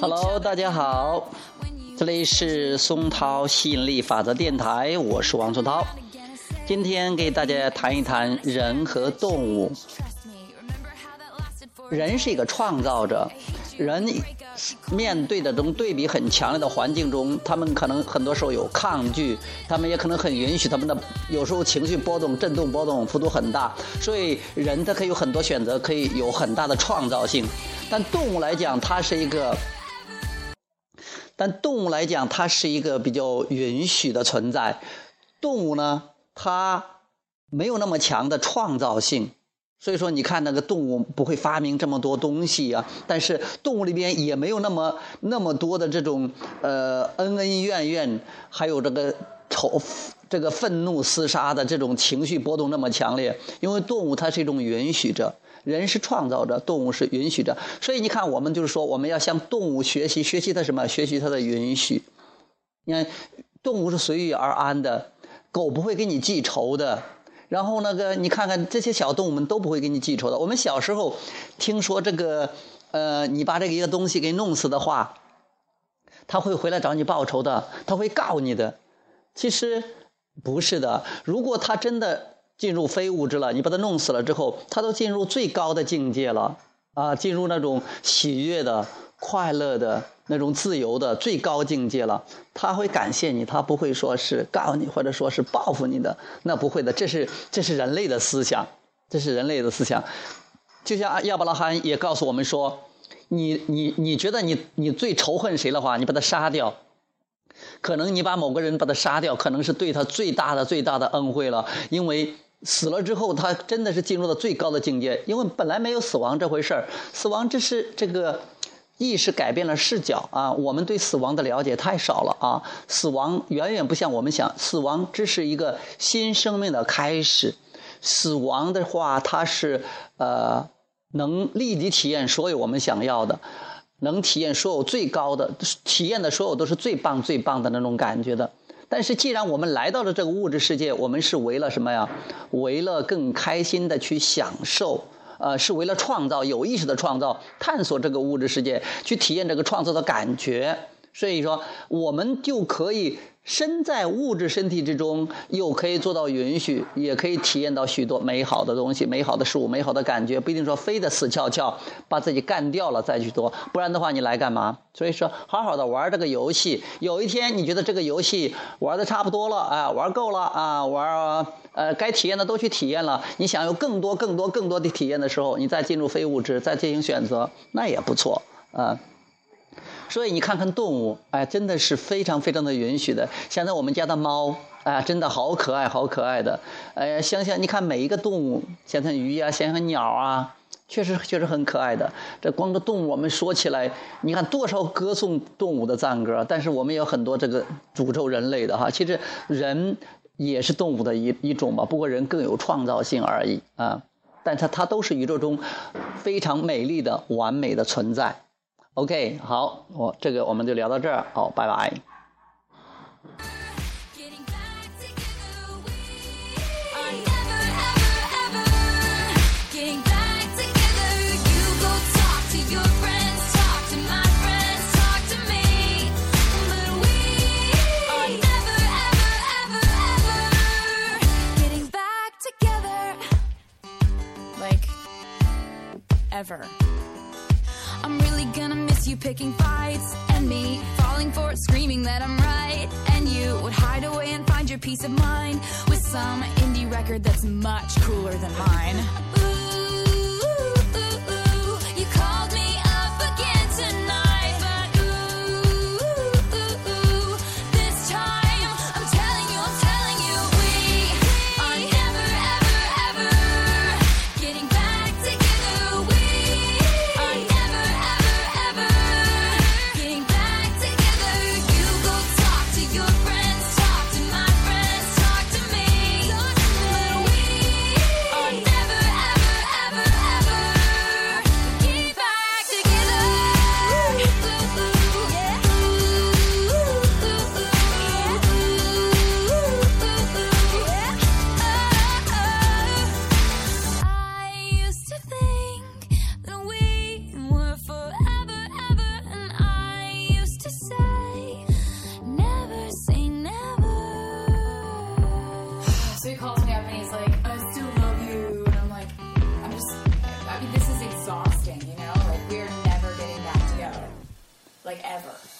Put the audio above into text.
Hello，other 大家好这里是松涛吸引力法则电台，我是王松涛。今天给大家谈一谈人和动物。人是一个创造者，人面对的这种对比很强烈的环境中，他们可能很多时候有抗拒，他们也可能很允许他们的有时候情绪波动、震动波动幅度很大，所以人他可以有很多选择，可以有很大的创造性。但动物来讲，它是一个，但动物来讲，它是一个比较允许的存在。动物呢，它没有那么强的创造性。所以说，你看那个动物不会发明这么多东西啊，但是动物里边也没有那么那么多的这种呃恩恩怨怨，还有这个仇这个愤怒厮杀的这种情绪波动那么强烈，因为动物它是一种允许者，人是创造者，动物是允许者，所以你看，我们就是说，我们要向动物学习，学习它什么？学习它的允许。你看，动物是随遇而安的，狗不会给你记仇的。然后那个，你看看这些小动物们都不会给你记仇的。我们小时候听说这个，呃，你把这个一个东西给弄死的话，他会回来找你报仇的，他会告你的。其实不是的，如果他真的进入非物质了，你把他弄死了之后，他都进入最高的境界了啊，进入那种喜悦的、快乐的那种自由的最高境界了。他会感谢你，他不会说是告你，或者说是报复你的，那不会的。这是这是人类的思想，这是人类的思想。就像亚伯拉罕也告诉我们说，你你你觉得你你最仇恨谁的话，你把他杀掉。可能你把某个人把他杀掉，可能是对他最大的最大的恩惠了，因为死了之后，他真的是进入了最高的境界。因为本来没有死亡这回事儿，死亡这是这个意识改变了视角啊。我们对死亡的了解太少了啊，死亡远远不像我们想，死亡只是一个新生命的开始。死亡的话，它是呃能立即体验所有我们想要的。能体验所有最高的，体验的所有都是最棒、最棒的那种感觉的。但是，既然我们来到了这个物质世界，我们是为了什么呀？为了更开心的去享受，呃，是为了创造有意识的创造，探索这个物质世界，去体验这个创造的感觉。所以说，我们就可以身在物质身体之中，又可以做到允许，也可以体验到许多美好的东西、美好的事物、美好的感觉。不一定说非得死翘翘把自己干掉了再去做，不然的话你来干嘛？所以说，好好的玩这个游戏。有一天你觉得这个游戏玩的差不多了，啊，玩够了啊，玩呃该体验的都去体验了。你想有更多、更多、更多的体验的时候，你再进入非物质，再进行选择，那也不错啊。所以你看看动物，哎，真的是非常非常的允许的。现在我们家的猫，哎，真的好可爱，好可爱的。哎，想想你看每一个动物，想想鱼啊，想想鸟啊，确实确实很可爱的。这光这动物，我们说起来，你看多少歌颂动物的赞歌，但是我们有很多这个诅咒人类的哈。其实人也是动物的一一种吧，不过人更有创造性而已啊。但它它都是宇宙中非常美丽的、完美的存在。OK，好，我这个我们就聊到这儿，好，拜拜。 Getting back together, we are never, ever, ever getting back together. You go talk to your friends, talk to my friends, talk to me. But we are never, ever, ever, ever getting back together. Like, ever. I'm really gonna miss you picking fights and me falling for it, screaming that I'm right. And you would hide away and find your peace of mind with some indie record that's much cooler than mine. like ever.